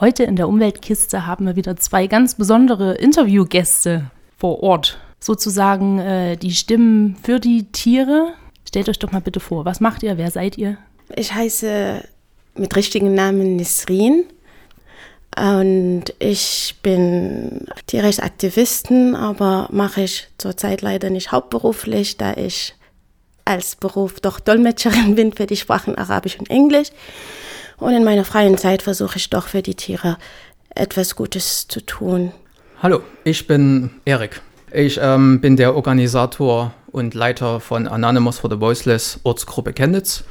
Heute in der Umweltkiste haben wir wieder zwei ganz besondere Interviewgäste vor Ort. Sozusagen äh, die Stimmen für die Tiere. Stellt euch doch mal bitte vor, was macht ihr, wer seid ihr? Ich heiße mit richtigen Namen Nisrin und ich bin Tierrechtsaktivistin, aber mache ich zurzeit leider nicht hauptberuflich, da ich als Beruf doch Dolmetscherin bin für die Sprachen Arabisch und Englisch. Und in meiner freien Zeit versuche ich doch für die Tiere etwas Gutes zu tun. Hallo, ich bin Erik. Ich ähm, bin der Organisator und Leiter von Anonymous for the Voiceless Ortsgruppe Chemnitz.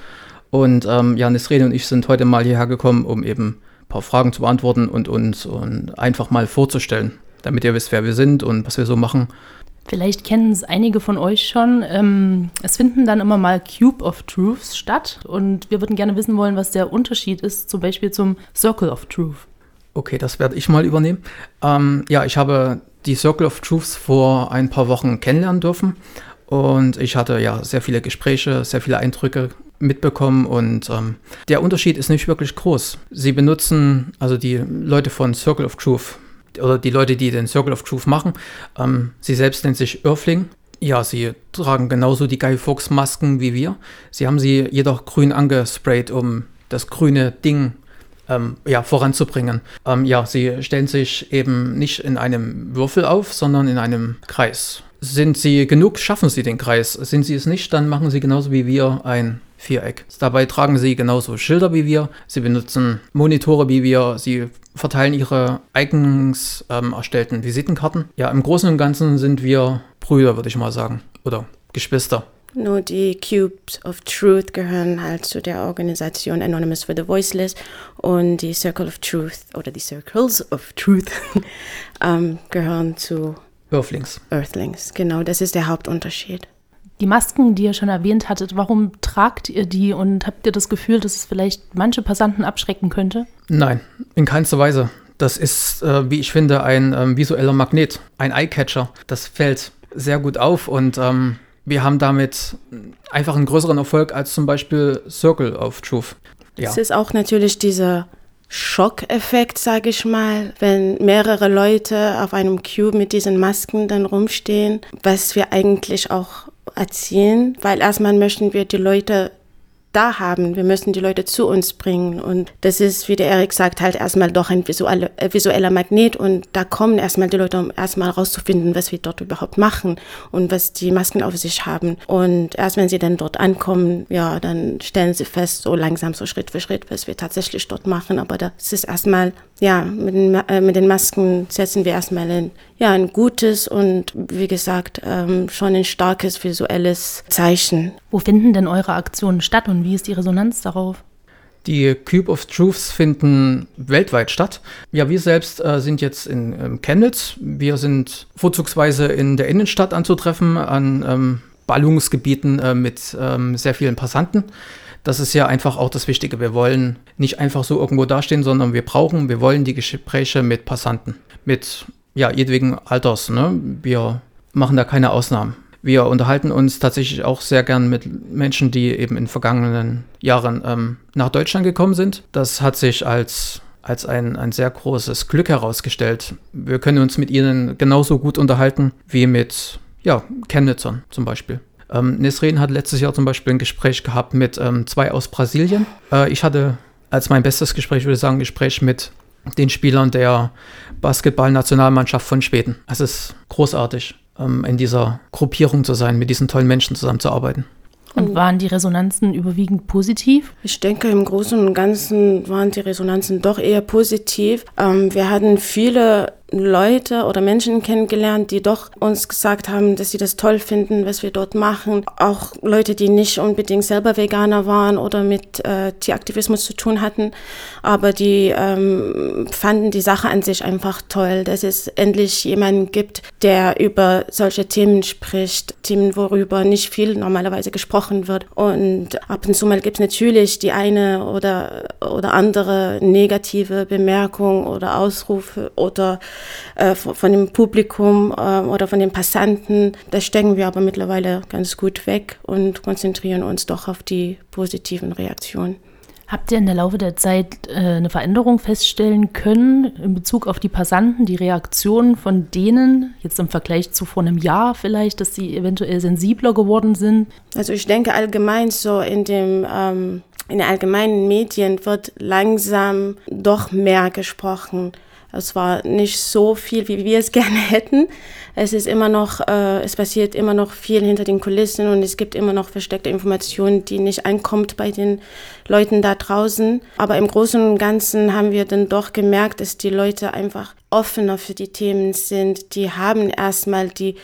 Und ähm, ja, Nisrene und ich sind heute mal hierher gekommen, um eben ein paar Fragen zu beantworten und uns und einfach mal vorzustellen, damit ihr wisst, wer wir sind und was wir so machen. Vielleicht kennen es einige von euch schon. Ähm, es finden dann immer mal Cube of Truths statt und wir würden gerne wissen wollen, was der Unterschied ist, zum Beispiel zum Circle of Truth. Okay, das werde ich mal übernehmen. Ähm, ja, ich habe die Circle of Truths vor ein paar Wochen kennenlernen dürfen und ich hatte ja sehr viele Gespräche, sehr viele Eindrücke mitbekommen und ähm, der Unterschied ist nicht wirklich groß. Sie benutzen, also die Leute von Circle of Truth, oder die Leute, die den Circle of Truth machen. Ähm, sie selbst nennt sich Earthling. Ja, sie tragen genauso die Guy Fawkes Masken wie wir. Sie haben sie jedoch grün angesprayt, um das grüne Ding ähm, ja, voranzubringen. Ähm, ja, sie stellen sich eben nicht in einem Würfel auf, sondern in einem Kreis. Sind sie genug, schaffen sie den Kreis. Sind sie es nicht, dann machen sie genauso wie wir ein Viereck. Dabei tragen sie genauso Schilder wie wir. Sie benutzen Monitore wie wir. Sie verteilen ihre eigens ähm, erstellten Visitenkarten. Ja, im Großen und Ganzen sind wir Brüder, würde ich mal sagen. Oder Geschwister. Nur die Cubes of Truth gehören halt zu der Organisation Anonymous for the Voiceless und die Circle of Truth oder die Circles of Truth ähm, gehören zu Earthlings. Earthlings, genau, das ist der Hauptunterschied. Die Masken, die ihr schon erwähnt hattet, warum tragt ihr die und habt ihr das Gefühl, dass es vielleicht manche Passanten abschrecken könnte? Nein, in keinster Weise. Das ist, äh, wie ich finde, ein ähm, visueller Magnet, ein Eyecatcher. Das fällt sehr gut auf und ähm, wir haben damit einfach einen größeren Erfolg als zum Beispiel Circle of Truth. Ja. Es ist auch natürlich dieser Schockeffekt, sage ich mal, wenn mehrere Leute auf einem Cube mit diesen Masken dann rumstehen, was wir eigentlich auch erzielen, weil erstmal möchten wir die Leute da haben. Wir müssen die Leute zu uns bringen. Und das ist, wie der Erik sagt, halt erstmal doch ein visuelle, äh, visueller Magnet. Und da kommen erstmal die Leute, um erstmal rauszufinden, was wir dort überhaupt machen und was die Masken auf sich haben. Und erst wenn sie dann dort ankommen, ja, dann stellen sie fest, so langsam, so Schritt für Schritt, was wir tatsächlich dort machen. Aber das ist erstmal, ja, mit den, äh, mit den Masken setzen wir erstmal ein, ja, ein gutes und, wie gesagt, ähm, schon ein starkes visuelles Zeichen. Wo finden denn eure Aktionen statt und wie ist die Resonanz darauf? Die Cube of Truths finden weltweit statt. Ja, wir selbst äh, sind jetzt in ähm, Chemnitz. Wir sind vorzugsweise in der Innenstadt anzutreffen, an ähm, Ballungsgebieten äh, mit ähm, sehr vielen Passanten. Das ist ja einfach auch das Wichtige. Wir wollen nicht einfach so irgendwo dastehen, sondern wir brauchen, wir wollen die Gespräche mit Passanten, mit ja, jedwegen Alters. Ne? Wir machen da keine Ausnahmen. Wir unterhalten uns tatsächlich auch sehr gern mit Menschen, die eben in vergangenen Jahren ähm, nach Deutschland gekommen sind. Das hat sich als, als ein, ein sehr großes Glück herausgestellt. Wir können uns mit ihnen genauso gut unterhalten wie mit ja, Chemnitzern zum Beispiel. Ähm, Nesrin hat letztes Jahr zum Beispiel ein Gespräch gehabt mit ähm, zwei aus Brasilien. Äh, ich hatte als mein bestes Gespräch, würde ich sagen, ein Gespräch mit den Spielern der Basketballnationalmannschaft von Schweden. Es ist großartig ähm, in dieser Gruppierung zu sein, mit diesen tollen Menschen zusammenzuarbeiten. Und waren die Resonanzen überwiegend positiv? Ich denke, im Großen und Ganzen waren die Resonanzen doch eher positiv. Ähm, wir hatten viele Leute oder Menschen kennengelernt, die doch uns gesagt haben, dass sie das toll finden, was wir dort machen. Auch Leute, die nicht unbedingt selber Veganer waren oder mit äh, Tieraktivismus zu tun hatten, aber die ähm, fanden die Sache an sich einfach toll, dass es endlich jemanden gibt, der über solche Themen spricht, Themen, worüber nicht viel normalerweise gesprochen wird. Und ab und zu mal gibt es natürlich die eine oder, oder andere negative Bemerkung oder Ausrufe oder äh, von dem Publikum äh, oder von den Passanten. Das stecken wir aber mittlerweile ganz gut weg und konzentrieren uns doch auf die positiven Reaktionen. Habt ihr in der Laufe der Zeit äh, eine Veränderung feststellen können in Bezug auf die Passanten, die Reaktionen von denen, jetzt im Vergleich zu vor einem Jahr vielleicht, dass sie eventuell sensibler geworden sind? Also ich denke allgemein so in dem ähm, in den allgemeinen Medien wird langsam doch mehr gesprochen. Es war nicht so viel, wie wir es gerne hätten. Es ist immer noch, äh, es passiert immer noch viel hinter den Kulissen und es gibt immer noch versteckte Informationen, die nicht ankommt bei den Leuten da draußen. Aber im Großen und Ganzen haben wir dann doch gemerkt, dass die Leute einfach offener für die Themen sind. Die haben erstmal die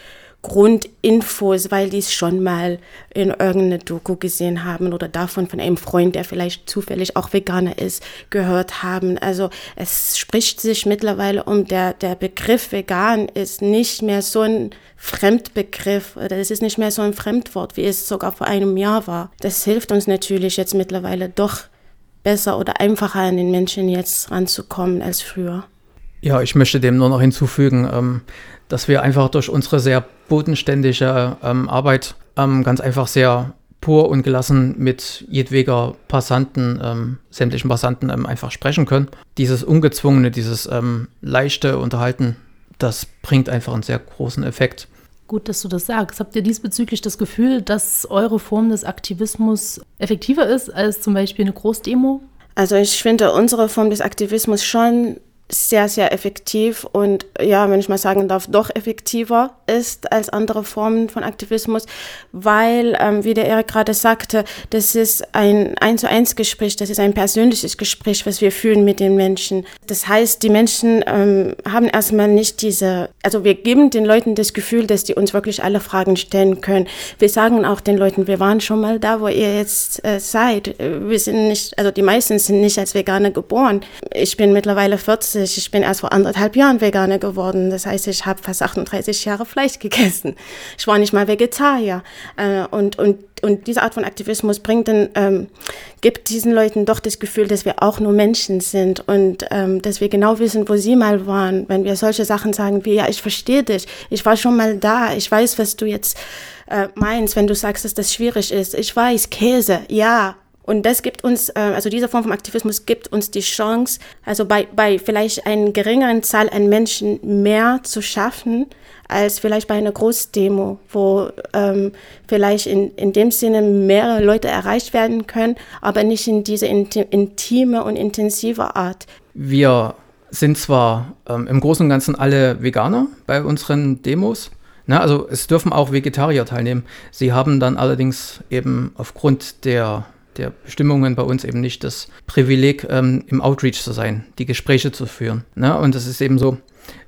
Grundinfos, weil die es schon mal in irgendeiner Doku gesehen haben oder davon von einem Freund, der vielleicht zufällig auch Veganer ist, gehört haben. Also es spricht sich mittlerweile um, der, der Begriff vegan ist nicht mehr so ein Fremdbegriff oder es ist nicht mehr so ein Fremdwort, wie es sogar vor einem Jahr war. Das hilft uns natürlich jetzt mittlerweile doch besser oder einfacher an den Menschen jetzt ranzukommen als früher. Ja, ich möchte dem nur noch hinzufügen, ähm, dass wir einfach durch unsere sehr bodenständige ähm, Arbeit ähm, ganz einfach sehr pur und gelassen mit jedweder Passanten, ähm, sämtlichen Passanten ähm, einfach sprechen können. Dieses ungezwungene, dieses ähm, leichte Unterhalten, das bringt einfach einen sehr großen Effekt. Gut, dass du das sagst. Habt ihr diesbezüglich das Gefühl, dass eure Form des Aktivismus effektiver ist als zum Beispiel eine Großdemo? Also ich finde unsere Form des Aktivismus schon sehr, sehr effektiv und ja, wenn ich mal sagen darf, doch effektiver ist als andere Formen von Aktivismus, weil, ähm, wie der Erik gerade sagte, das ist ein eins zu eins Gespräch, das ist ein persönliches Gespräch, was wir führen mit den Menschen. Das heißt, die Menschen ähm, haben erstmal nicht diese, also wir geben den Leuten das Gefühl, dass die uns wirklich alle Fragen stellen können. Wir sagen auch den Leuten, wir waren schon mal da, wo ihr jetzt äh, seid. Wir sind nicht, also die meisten sind nicht als Veganer geboren. Ich bin mittlerweile 40 40. Ich bin erst vor anderthalb Jahren Veganer geworden. Das heißt, ich habe fast 38 Jahre Fleisch gegessen. Ich war nicht mal Vegetarier. Äh, und, und, und diese Art von Aktivismus bringt dann, ähm, gibt diesen Leuten doch das Gefühl, dass wir auch nur Menschen sind und ähm, dass wir genau wissen, wo sie mal waren. Wenn wir solche Sachen sagen wie, ja, ich verstehe dich, ich war schon mal da, ich weiß, was du jetzt äh, meinst, wenn du sagst, dass das schwierig ist. Ich weiß, Käse, ja, und das gibt uns, äh, also diese Form von Aktivismus gibt uns die Chance, also bei, bei vielleicht einer geringeren Zahl an Menschen mehr zu schaffen, als vielleicht bei einer Großdemo, wo ähm, vielleicht in, in dem Sinne mehrere Leute erreicht werden können, aber nicht in diese intime und intensive Art. Wir sind zwar ähm, im Großen und Ganzen alle Veganer bei unseren Demos, na, also es dürfen auch Vegetarier teilnehmen. Sie haben dann allerdings eben aufgrund der der Bestimmungen bei uns eben nicht das Privileg, ähm, im Outreach zu sein, die Gespräche zu führen. Ne? Und es ist eben so,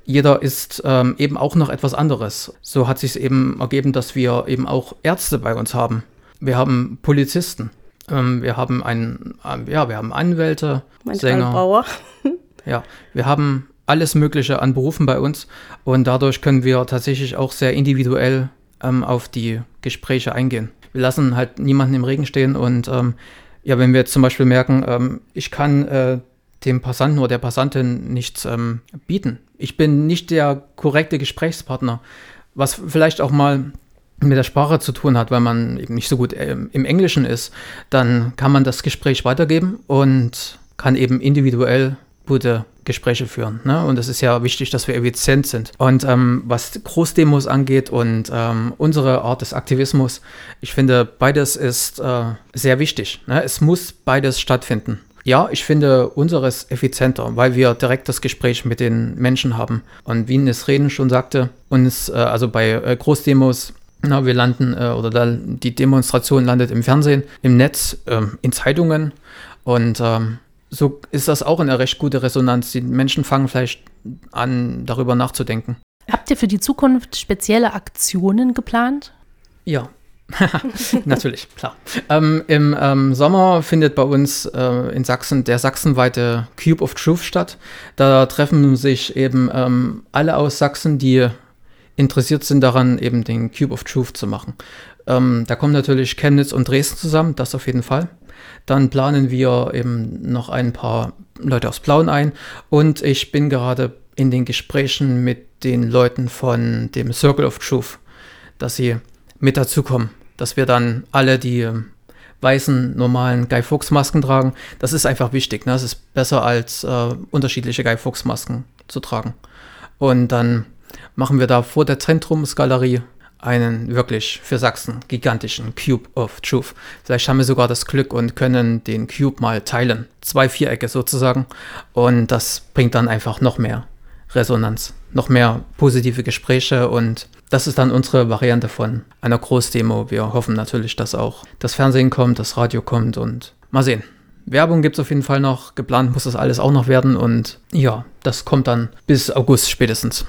jeder ist ähm, eben auch noch etwas anderes. So hat sich eben ergeben, dass wir eben auch Ärzte bei uns haben. Wir haben Polizisten. Ähm, wir haben einen, äh, ja, wir haben Anwälte, Manchmal Sänger. Bauer. ja, wir haben alles Mögliche an Berufen bei uns und dadurch können wir tatsächlich auch sehr individuell ähm, auf die Gespräche eingehen wir lassen halt niemanden im Regen stehen und ähm, ja, wenn wir jetzt zum Beispiel merken, ähm, ich kann äh, dem Passanten oder der Passantin nichts ähm, bieten. Ich bin nicht der korrekte Gesprächspartner, was vielleicht auch mal mit der Sprache zu tun hat, weil man eben nicht so gut äh, im Englischen ist, dann kann man das Gespräch weitergeben und kann eben individuell gute Gespräche führen. Ne? Und es ist ja wichtig, dass wir effizient sind. Und ähm, was Großdemos angeht und ähm, unsere Art des Aktivismus, ich finde, beides ist äh, sehr wichtig. Ne? Es muss beides stattfinden. Ja, ich finde unseres effizienter, weil wir direkt das Gespräch mit den Menschen haben. Und wie Reden schon sagte, uns, äh, also bei äh, Großdemos, na, wir landen, äh, oder da, die Demonstration landet im Fernsehen, im Netz, ähm, in Zeitungen. Und ähm, so ist das auch eine recht gute Resonanz. Die Menschen fangen vielleicht an, darüber nachzudenken. Habt ihr für die Zukunft spezielle Aktionen geplant? Ja, Natürlich, klar. Ähm, Im ähm, Sommer findet bei uns äh, in Sachsen der sachsenweite Cube of Truth statt. Da treffen sich eben ähm, alle aus Sachsen, die interessiert sind daran, eben den Cube of Truth zu machen. Ähm, da kommen natürlich Chemnitz und Dresden zusammen, das auf jeden Fall. Dann planen wir eben noch ein paar Leute aus Plauen ein. Und ich bin gerade in den Gesprächen mit den Leuten von dem Circle of Truth, dass sie mit dazukommen, dass wir dann alle die weißen, normalen Guy Fawkes Masken tragen. Das ist einfach wichtig. Ne? Es ist besser als äh, unterschiedliche Guy Fawkes Masken zu tragen. Und dann machen wir da vor der Zentrumsgalerie einen wirklich für Sachsen gigantischen Cube of Truth. Vielleicht haben wir sogar das Glück und können den Cube mal teilen. Zwei Vierecke sozusagen. Und das bringt dann einfach noch mehr Resonanz, noch mehr positive Gespräche und das ist dann unsere Variante von einer Großdemo. Wir hoffen natürlich, dass auch das Fernsehen kommt, das Radio kommt und mal sehen. Werbung gibt es auf jeden Fall noch. Geplant muss das alles auch noch werden und ja, das kommt dann bis August spätestens.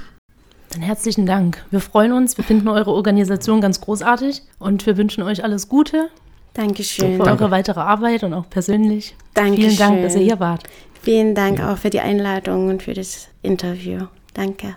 Dann herzlichen Dank. Wir freuen uns. Wir finden eure Organisation ganz großartig und wir wünschen euch alles Gute. Dankeschön. Für Danke. eure weitere Arbeit und auch persönlich. Dankeschön. Vielen Dank, dass ihr hier wart. Vielen Dank auch für die Einladung und für das Interview. Danke.